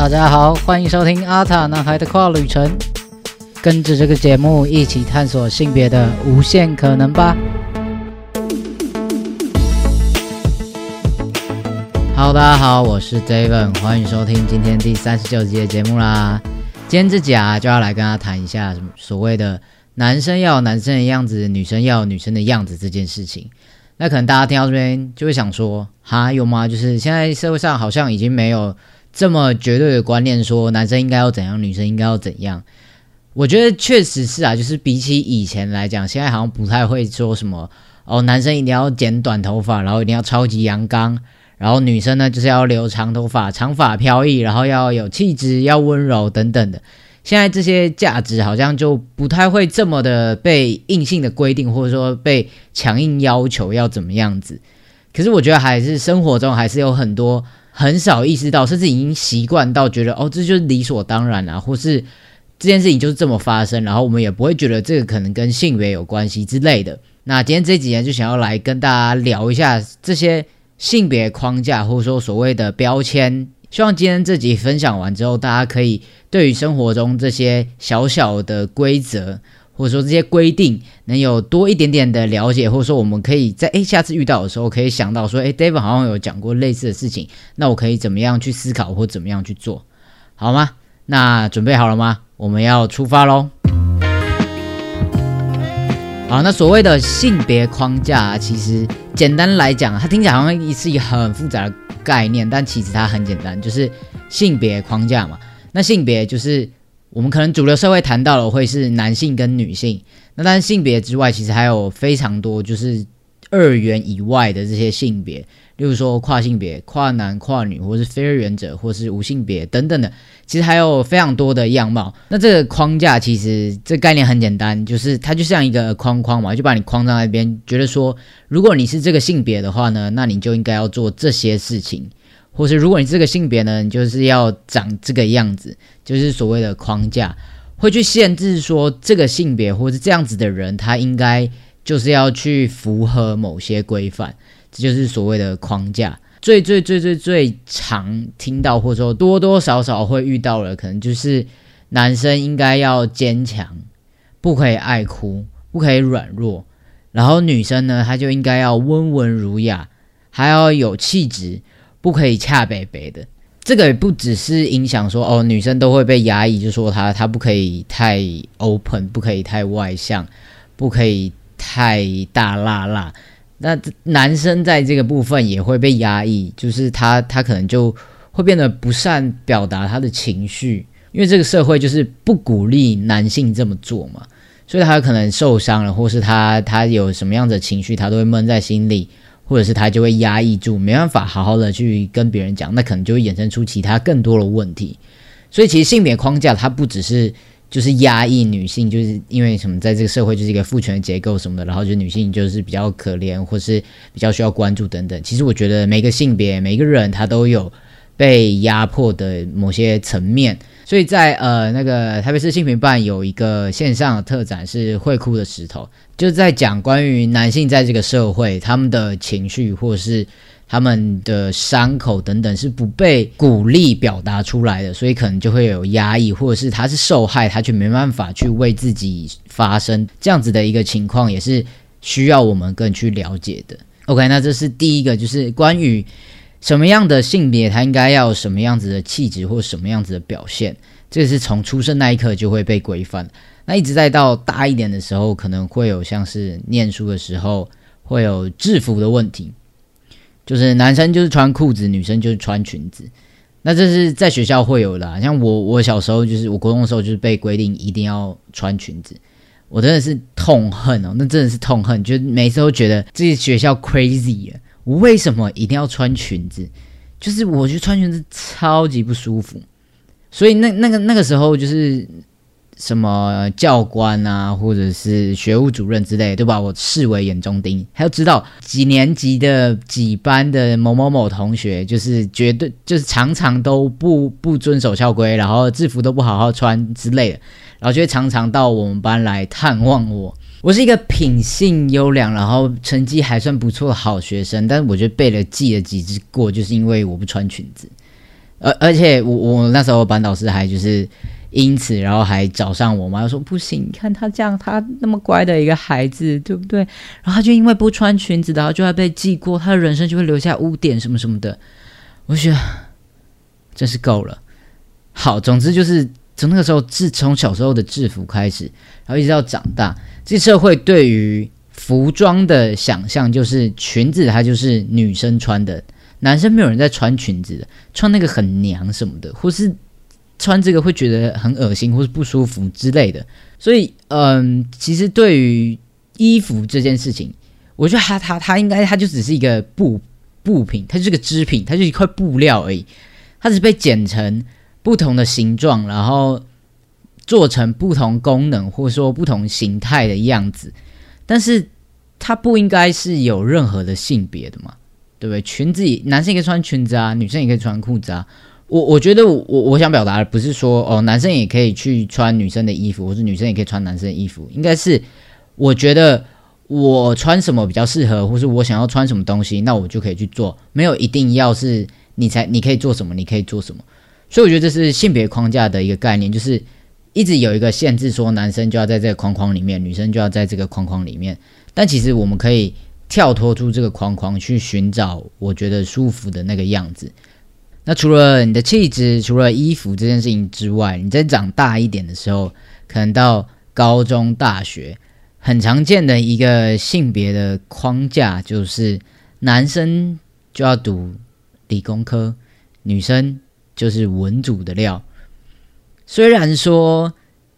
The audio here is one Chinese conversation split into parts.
大家好，欢迎收听阿塔男孩的跨旅程，跟着这个节目一起探索性别的无限可能吧。Hello，大家好，我是 David，欢迎收听今天第三十九集的节目啦。今天这集啊，就要来跟大家谈一下所谓的男生要有男生的样子，女生要有女生的样子这件事情。那可能大家听到这边就会想说，哈，有吗？就是现在社会上好像已经没有这么绝对的观念，说男生应该要怎样，女生应该要怎样。我觉得确实是啊，就是比起以前来讲，现在好像不太会说什么哦，男生一定要剪短头发，然后一定要超级阳刚。然后女生呢，就是要留长头发，长发飘逸，然后要有气质，要温柔等等的。现在这些价值好像就不太会这么的被硬性的规定，或者说被强硬要求要怎么样子。可是我觉得还是生活中还是有很多很少意识到，甚至已经习惯到觉得哦，这就是理所当然啊，或是这件事情就是这么发生，然后我们也不会觉得这个可能跟性别有关系之类的。那今天这几年就想要来跟大家聊一下这些。性别框架或者说所谓的标签，希望今天这集分享完之后，大家可以对于生活中这些小小的规则或者说这些规定，能有多一点点的了解，或者说我们可以在诶下次遇到的时候，可以想到说，诶 David 好像有讲过类似的事情，那我可以怎么样去思考或怎么样去做，好吗？那准备好了吗？我们要出发喽！好，那所谓的性别框架，其实简单来讲，它听起来好像是一个很复杂的概念，但其实它很简单，就是性别框架嘛。那性别就是我们可能主流社会谈到的会是男性跟女性，那但是性别之外，其实还有非常多就是二元以外的这些性别。例如说跨性别、跨男、跨女，或是非二元者，或是无性别等等的，其实还有非常多的样貌。那这个框架其实这概念很简单，就是它就像一个框框嘛，就把你框在那边，觉得说如果你是这个性别的话呢，那你就应该要做这些事情，或是如果你这个性别呢，你就是要长这个样子，就是所谓的框架，会去限制说这个性别或是这样子的人，他应该就是要去符合某些规范。这就是所谓的框架，最最最最最常听到或者说多多少少会遇到的，可能就是男生应该要坚强，不可以爱哭，不可以软弱，然后女生呢，她就应该要温文儒雅，还要有气质，不可以恰北北的。这个也不只是影响说哦，女生都会被压抑，就说她她不可以太 open，不可以太外向，不可以太大辣辣。那男生在这个部分也会被压抑，就是他他可能就会变得不善表达他的情绪，因为这个社会就是不鼓励男性这么做嘛，所以他可能受伤了，或是他他有什么样的情绪，他都会闷在心里，或者是他就会压抑住，没办法好好的去跟别人讲，那可能就会衍生出其他更多的问题。所以其实性别框架它不只是。就是压抑女性，就是因为什么，在这个社会就是一个父权结构什么的，然后就女性就是比较可怜，或是比较需要关注等等。其实我觉得每个性别、每个人他都有被压迫的某些层面，所以在呃那个台北市新平办有一个线上的特展是会哭的石头，就在讲关于男性在这个社会他们的情绪或是。他们的伤口等等是不被鼓励表达出来的，所以可能就会有压抑，或者是他是受害，他却没办法去为自己发声，这样子的一个情况也是需要我们更去了解的。OK，那这是第一个，就是关于什么样的性别，他应该要什么样子的气质或什么样子的表现，这是从出生那一刻就会被规范。那一直在到大一点的时候，可能会有像是念书的时候会有制服的问题。就是男生就是穿裤子，女生就是穿裙子，那这是在学校会有的。像我，我小时候就是我国中的时候，就是被规定一定要穿裙子，我真的是痛恨哦，那真的是痛恨，就每次都觉得这些学校 crazy，为什么一定要穿裙子？就是我觉得穿裙子超级不舒服，所以那那个那个时候就是。什么教官啊，或者是学务主任之类，都把我视为眼中钉。还要知道几年级的几班的某某某同学，就是绝对就是常常都不不遵守校规，然后制服都不好好穿之类的，然后就会常常到我们班来探望我。我是一个品性优良，然后成绩还算不错的好学生，但是我觉得背了记了几次过，就是因为我不穿裙子。而而且我我那时候班导师还就是因此，然后还找上我妈，说不行，你看他这样，他那么乖的一个孩子，对不对？然后他就因为不穿裙子，然后就要被记过，他的人生就会留下污点什么什么的。我觉得真是够了。好，总之就是从那个时候，自从小时候的制服开始，然后一直到长大，这社会对于服装的想象就是裙子，它就是女生穿的。男生没有人在穿裙子的，穿那个很娘什么的，或是穿这个会觉得很恶心或是不舒服之类的。所以，嗯，其实对于衣服这件事情，我觉得它它它应该它就只是一个布布品，它就是个织品，它就是一块布料而已。它只是被剪成不同的形状，然后做成不同功能或者说不同形态的样子，但是它不应该是有任何的性别的嘛？对不对？裙子，男生也可以穿裙子啊，女生也可以穿裤子啊。我我觉得我我想表达的不是说哦，男生也可以去穿女生的衣服，或是女生也可以穿男生的衣服。应该是我觉得我穿什么比较适合，或是我想要穿什么东西，那我就可以去做。没有一定要是你才你可以做什么，你可以做什么。所以我觉得这是性别框架的一个概念，就是一直有一个限制，说男生就要在这个框框里面，女生就要在这个框框里面。但其实我们可以。跳脱出这个框框去寻找我觉得舒服的那个样子。那除了你的气质，除了衣服这件事情之外，你在长大一点的时候，可能到高中、大学，很常见的一个性别的框架就是男生就要读理工科，女生就是文组的料。虽然说，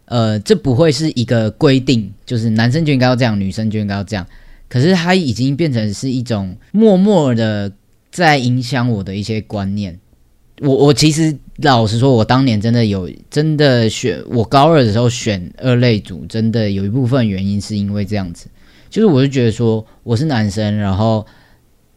呃，这不会是一个规定，就是男生就应该要这样，女生就应该要这样。可是它已经变成是一种默默的在影响我的一些观念。我我其实老实说，我当年真的有真的选我高二的时候选二类组，真的有一部分原因是因为这样子，就是我就觉得说我是男生，然后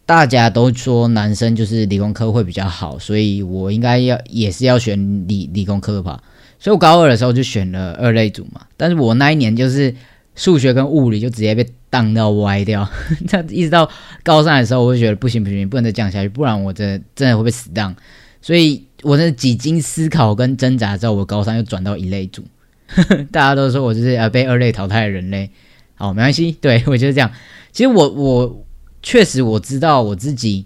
大家都说男生就是理工科会比较好，所以我应该要也是要选理理工科吧。所以我高二的时候就选了二类组嘛。但是我那一年就是数学跟物理就直接被。荡到歪掉，这样一直到高三的时候，我就觉得不行不行，不能再降下去，不然我真的真的会被死荡。所以我在几经思考跟挣扎之后，我高三又转到一类组。大家都说我就是呃被二类淘汰的人类。好，没关系，对我就是这样。其实我我确实我知道我自己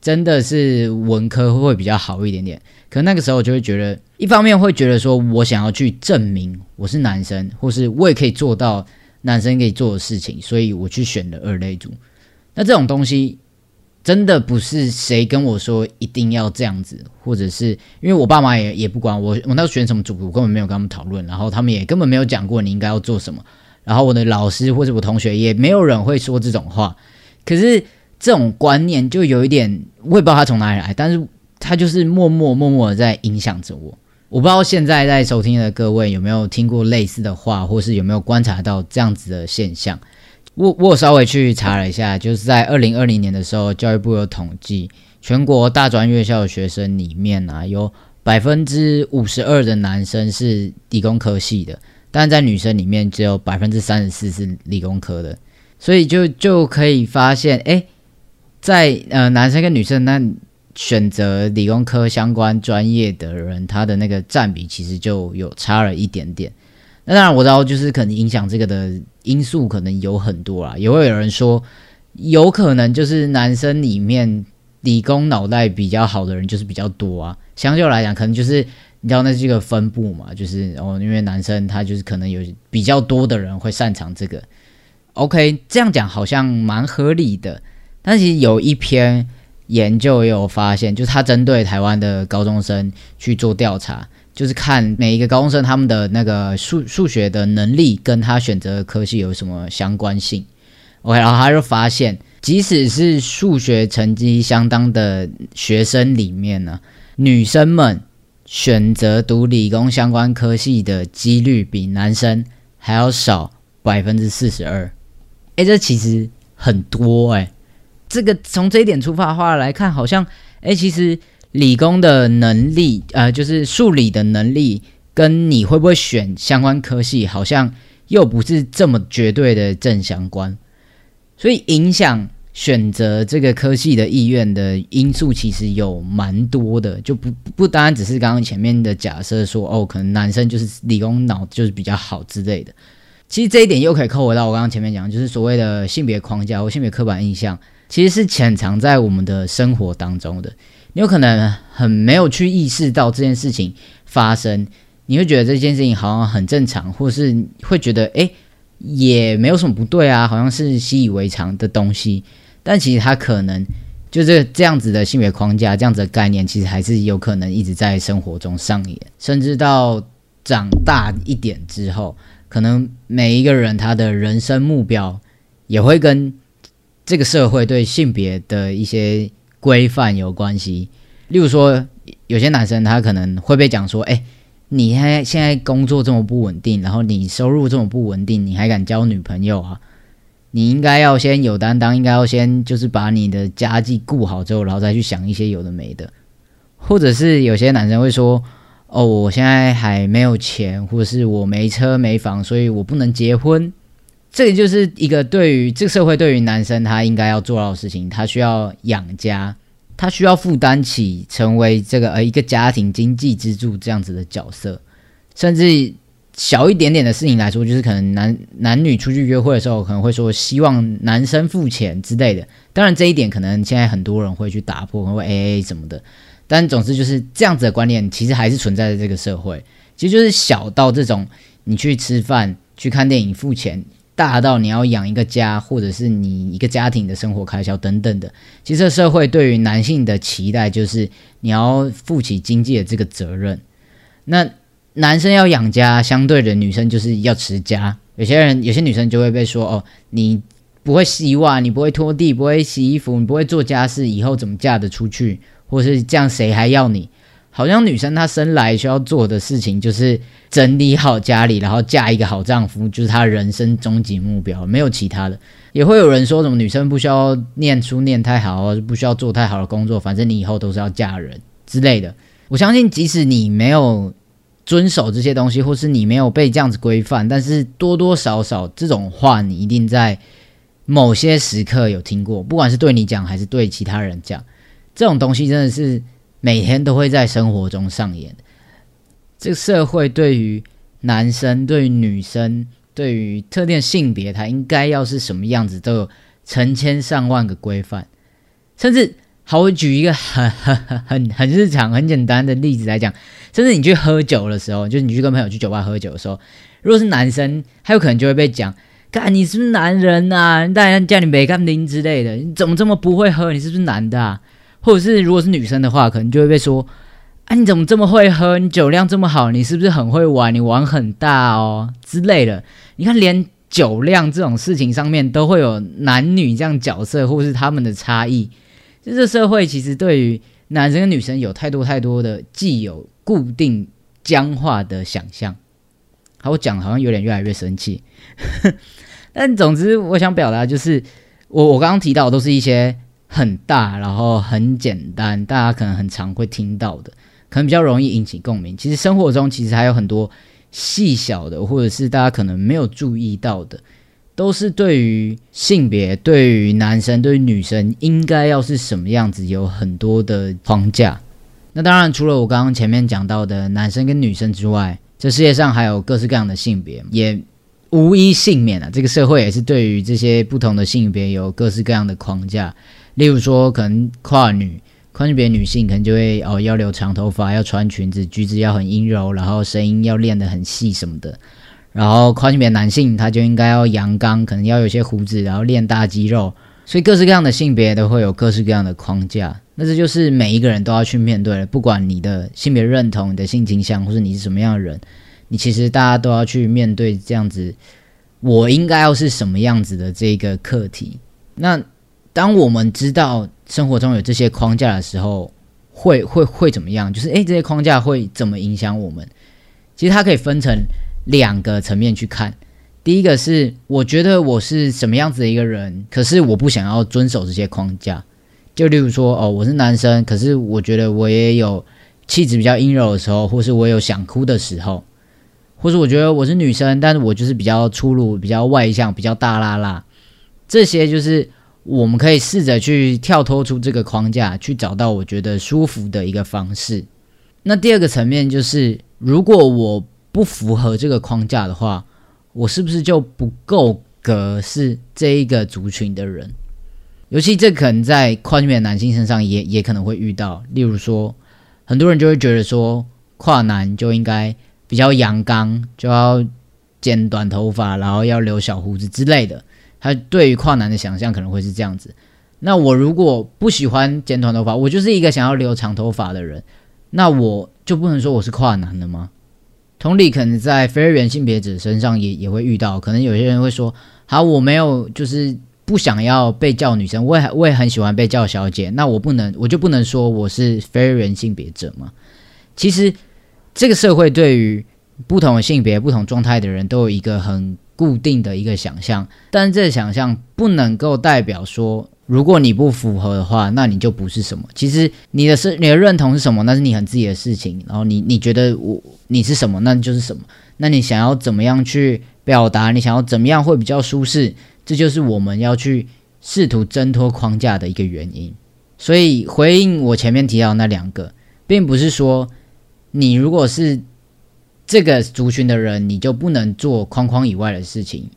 真的是文科会比较好一点点，可那个时候我就会觉得，一方面会觉得说我想要去证明我是男生，或是我也可以做到。男生可以做的事情，所以我去选了二类组。那这种东西真的不是谁跟我说一定要这样子，或者是因为我爸妈也也不管我，我那时候选什么组，我根本没有跟他们讨论，然后他们也根本没有讲过你应该要做什么。然后我的老师或者我同学也没有人会说这种话。可是这种观念就有一点，我也不知道他从哪里来，但是他就是默默默默的在影响着我。我不知道现在在收听的各位有没有听过类似的话，或是有没有观察到这样子的现象。我我稍微去查了一下，就是在二零二零年的时候，教育部有统计，全国大专院校的学生里面啊，有百分之五十二的男生是理工科系的，但在女生里面只有百分之三十四是理工科的，所以就就可以发现，哎，在呃男生跟女生那。选择理工科相关专业的人，他的那个占比其实就有差了一点点。那当然我知道，就是可能影响这个的因素可能有很多啦。也会有人说，有可能就是男生里面理工脑袋比较好的人就是比较多啊。相对来讲，可能就是你知道那是一个分布嘛，就是哦，因为男生他就是可能有比较多的人会擅长这个。OK，这样讲好像蛮合理的。但其实有一篇。研究也有发现，就是他针对台湾的高中生去做调查，就是看每一个高中生他们的那个数数学的能力跟他选择的科系有什么相关性。OK，然后他就发现，即使是数学成绩相当的学生里面呢，女生们选择读理工相关科系的几率比男生还要少百分之四十二。哎，这其实很多哎。这个从这一点出发的话来看，好像哎，其实理工的能力，呃，就是数理的能力，跟你会不会选相关科系，好像又不是这么绝对的正相关。所以影响选择这个科系的意愿的因素其实有蛮多的，就不不单单只是刚刚前面的假设说哦，可能男生就是理工脑就是比较好之类的。其实这一点又可以扣回到我刚刚前面讲，就是所谓的性别框架或性别刻板印象，其实是潜藏在我们的生活当中的。你有可能很没有去意识到这件事情发生，你会觉得这件事情好像很正常，或是会觉得诶也没有什么不对啊，好像是习以为常的东西。但其实它可能就是这样子的性别框架，这样子的概念，其实还是有可能一直在生活中上演，甚至到长大一点之后，可能每一个人他的人生目标也会跟这个社会对性别的一些规范有关系。例如说，有些男生他可能会被讲说：“哎，你现在现在工作这么不稳定，然后你收入这么不稳定，你还敢交女朋友啊？”你应该要先有担当，应该要先就是把你的家计顾好之后，然后再去想一些有的没的，或者是有些男生会说：“哦，我现在还没有钱，或者是我没车没房，所以我不能结婚。”这个就是一个对于这个社会对于男生他应该要做到的事情，他需要养家，他需要负担起成为这个呃一个家庭经济支柱这样子的角色，甚至。小一点点的事情来说，就是可能男男女出去约会的时候，可能会说希望男生付钱之类的。当然，这一点可能现在很多人会去打破，会 A A 什么的。但总之就是这样子的观念，其实还是存在在这个社会。其实就是小到这种你去吃饭、去看电影付钱，大到你要养一个家，或者是你一个家庭的生活开销等等的。其实社会对于男性的期待就是你要负起经济的这个责任。那。男生要养家，相对的女生就是要持家。有些人，有些女生就会被说：“哦，你不会洗碗，你不会拖地，不会洗衣服，你不会做家事，以后怎么嫁得出去？或是这样，谁还要你？”好像女生她生来需要做的事情就是整理好家里，然后嫁一个好丈夫，就是她人生终极目标，没有其他的。也会有人说什么女生不需要念书念太好，不需要做太好的工作，反正你以后都是要嫁人之类的。我相信，即使你没有。遵守这些东西，或是你没有被这样子规范，但是多多少少这种话，你一定在某些时刻有听过，不管是对你讲还是对其他人讲，这种东西真的是每天都会在生活中上演。这个社会对于男生、对于女生、对于特定性别，它应该要是什么样子，都有成千上万个规范，甚至。好，我举一个很很很很很日常、很简单的例子来讲，甚至你去喝酒的时候，就是你去跟朋友去酒吧喝酒的时候，如果是男生，他有可能就会被讲，看你是不是男人呐？大家叫你没干林之类的，你怎么这么不会喝？你是不是男的？啊？或者是如果是女生的话，可能就会被说，啊，你怎么这么会喝？你酒量这么好，你是不是很会玩？你玩很大哦之类的。你看，连酒量这种事情上面都会有男女这样角色，或是他们的差异。就这社会其实对于男生跟女生有太多太多的既有固定僵化的想象。好，我讲好像有点越来越生气，但总之我想表达就是，我我刚刚提到都是一些很大然后很简单，大家可能很常会听到的，可能比较容易引起共鸣。其实生活中其实还有很多细小的，或者是大家可能没有注意到的。都是对于性别，对于男生，对于女生，应该要是什么样子，有很多的框架。那当然，除了我刚刚前面讲到的男生跟女生之外，这世界上还有各式各样的性别，也无一幸免啊。这个社会也是对于这些不同的性别有各式各样的框架。例如说，可能跨女、跨性别女性，可能就会哦要留长头发，要穿裙子，举止要很阴柔，然后声音要练得很细什么的。然后跨性别男性他就应该要阳刚，可能要有些胡子，然后练大肌肉，所以各式各样的性别都会有各式各样的框架。那这就是每一个人都要去面对的，不管你的性别认同、你的性倾向，或是你是什么样的人，你其实大家都要去面对这样子，我应该要是什么样子的这个课题。那当我们知道生活中有这些框架的时候，会会会怎么样？就是诶，这些框架会怎么影响我们？其实它可以分成。两个层面去看，第一个是我觉得我是什么样子的一个人，可是我不想要遵守这些框架。就例如说，哦，我是男生，可是我觉得我也有气质比较阴柔的时候，或是我有想哭的时候，或是我觉得我是女生，但是我就是比较粗鲁、比较外向、比较大啦啦。这些就是我们可以试着去跳脱出这个框架，去找到我觉得舒服的一个方式。那第二个层面就是，如果我不符合这个框架的话，我是不是就不够格是这一个族群的人？尤其这可能在跨性别男性身上也也可能会遇到。例如说，很多人就会觉得说，跨男就应该比较阳刚，就要剪短头发，然后要留小胡子之类的。他对于跨男的想象可能会是这样子。那我如果不喜欢剪短头发，我就是一个想要留长头发的人，那我就不能说我是跨男了吗？同理，可能在非二元性别者身上也也会遇到。可能有些人会说：“好，我没有就是不想要被叫女生，我也我也很喜欢被叫小姐。那我不能，我就不能说我是非二元性别者吗？”其实，这个社会对于不同性别、不同状态的人都有一个很固定的一个想象，但这想象不能够代表说。如果你不符合的话，那你就不是什么。其实你的是你的认同是什么，那是你很自己的事情。然后你你觉得我你是什么，那就是什么。那你想要怎么样去表达？你想要怎么样会比较舒适？这就是我们要去试图挣脱框架的一个原因。所以回应我前面提到那两个，并不是说你如果是这个族群的人，你就不能做框框以外的事情，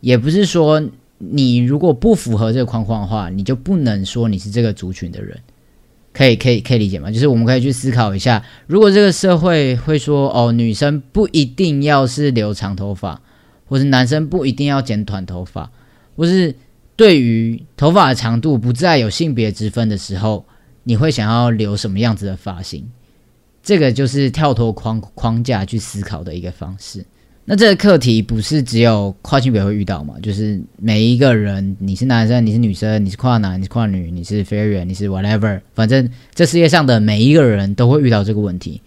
也不是说。你如果不符合这个框框的话，你就不能说你是这个族群的人，可以可以可以理解吗？就是我们可以去思考一下，如果这个社会会说，哦，女生不一定要是留长头发，或是男生不一定要剪短头发，或是对于头发的长度不再有性别之分的时候，你会想要留什么样子的发型？这个就是跳脱框框架去思考的一个方式。那这个课题不是只有跨性别会遇到嘛？就是每一个人，你是男生，你是女生，你是跨男，你是跨女，你是非人，你是 whatever，反正这世界上的每一个人都会遇到这个问题。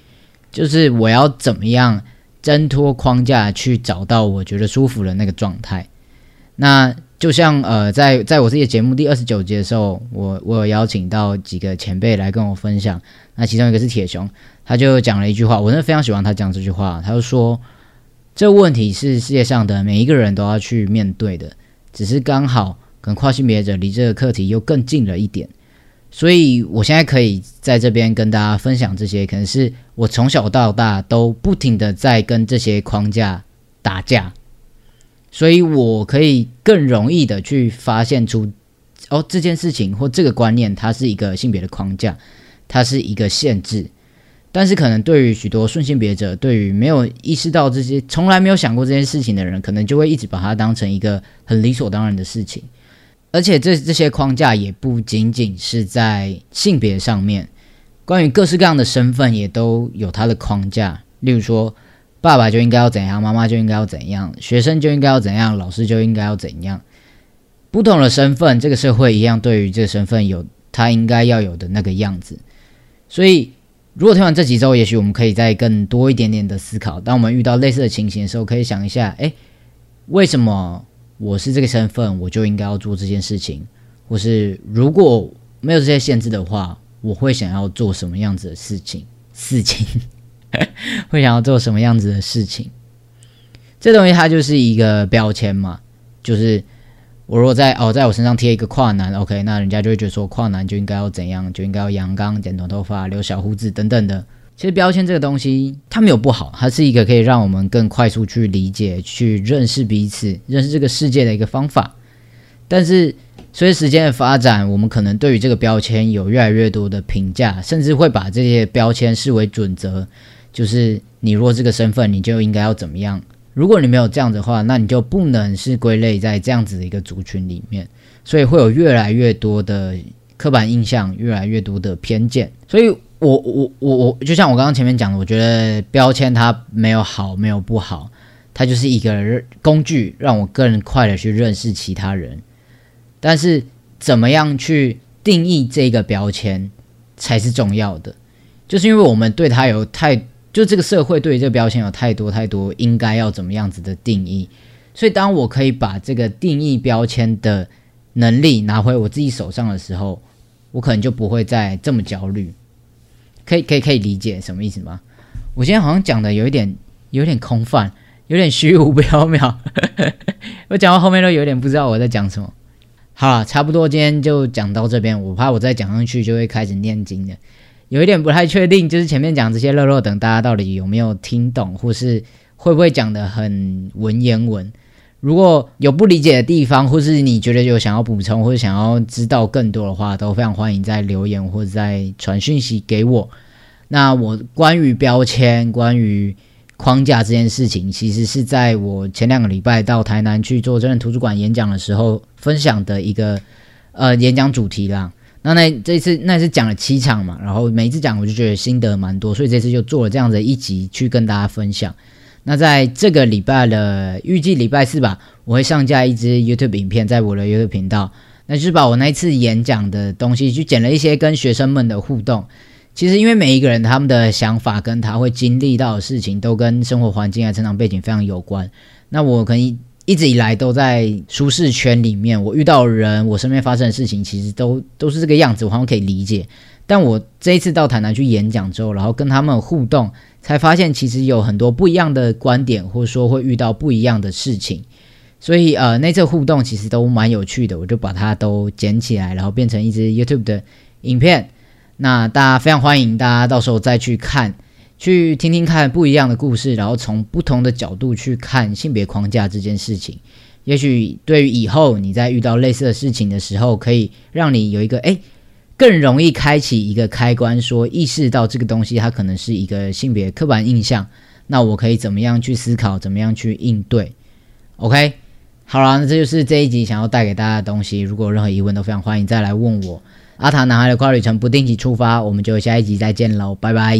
就是我要怎么样挣脱框架，去找到我觉得舒服的那个状态。那就像呃，在在我自己的节目第二十九集的时候，我我有邀请到几个前辈来跟我分享。那其中一个是铁熊，他就讲了一句话，我真的非常喜欢他讲这句话。他就说。这问题是世界上的每一个人都要去面对的，只是刚好跟跨性别者离这个课题又更近了一点，所以我现在可以在这边跟大家分享这些，可能是我从小到大都不停的在跟这些框架打架，所以我可以更容易的去发现出，哦，这件事情或这个观念它是一个性别的框架，它是一个限制。但是，可能对于许多顺性别者，对于没有意识到这些、从来没有想过这件事情的人，可能就会一直把它当成一个很理所当然的事情。而且，这这些框架也不仅仅是在性别上面，关于各式各样的身份也都有它的框架。例如说，爸爸就应该要怎样，妈妈就应该要怎样，学生就应该要怎样，老师就应该要怎样。不同的身份，这个社会一样对于这个身份有他应该要有的那个样子，所以。如果听完这几周，也许我们可以再更多一点点的思考。当我们遇到类似的情形的时候，可以想一下：诶，为什么我是这个身份，我就应该要做这件事情？或是如果没有这些限制的话，我会想要做什么样子的事情？事情 会想要做什么样子的事情？这东西它就是一个标签嘛，就是。我如果在哦，在我身上贴一个跨男，OK，那人家就会觉得说跨男就应该要怎样，就应该要阳刚、剪短头发、留小胡子等等的。其实标签这个东西，它没有不好，它是一个可以让我们更快速去理解、去认识彼此、认识这个世界的一个方法。但是随着时间的发展，我们可能对于这个标签有越来越多的评价，甚至会把这些标签视为准则，就是你若这个身份，你就应该要怎么样。如果你没有这样的话，那你就不能是归类在这样子的一个族群里面，所以会有越来越多的刻板印象，越来越多的偏见。所以，我我我我，就像我刚刚前面讲的，我觉得标签它没有好，没有不好，它就是一个工具，让我更快的去认识其他人。但是，怎么样去定义这个标签才是重要的，就是因为我们对它有太。就这个社会对于这个标签有太多太多应该要怎么样子的定义，所以当我可以把这个定义标签的能力拿回我自己手上的时候，我可能就不会再这么焦虑。可以可以可以理解什么意思吗？我今天好像讲的有一点有点空泛，有点虚无缥缈，我讲到后面都有点不知道我在讲什么。好了，差不多今天就讲到这边，我怕我再讲上去就会开始念经的，有一点不太确定，就是前面讲这些乐乐等，大家到底有没有听懂，或是会不会讲的很文言文？如果有不理解的地方，或是你觉得有想要补充或者想要知道更多的话，都非常欢迎在留言或者在传讯息给我。那我关于标签、关于框架这件事情，其实是在我前两个礼拜到台南去做真人图书馆演讲的时候分享的一个呃演讲主题啦。那那这次那是讲了七场嘛，然后每一次讲我就觉得心得蛮多，所以这次就做了这样的一集去跟大家分享。那在这个礼拜的预计礼拜四吧，我会上架一支 YouTube 影片在我的 YouTube 频道，那就是把我那一次演讲的东西，去剪了一些跟学生们的互动。其实因为每一个人他们的想法跟他会经历到的事情，都跟生活环境啊、成长背景非常有关。那我可能一直以来都在舒适圈里面，我遇到人，我身边发生的事情，其实都都是这个样子，我好像可以理解。但我这一次到台南去演讲之后，然后跟他们互动。才发现其实有很多不一样的观点，或者说会遇到不一样的事情，所以呃那次互动其实都蛮有趣的，我就把它都捡起来，然后变成一支 YouTube 的影片。那大家非常欢迎大家到时候再去看，去听听看不一样的故事，然后从不同的角度去看性别框架这件事情。也许对于以后你在遇到类似的事情的时候，可以让你有一个哎。更容易开启一个开关，说意识到这个东西它可能是一个性别刻板印象，那我可以怎么样去思考，怎么样去应对？OK，好了，那这就是这一集想要带给大家的东西。如果有任何疑问，都非常欢迎再来问我。阿塔男孩的跨旅程不定期出发，我们就下一集再见喽，拜拜。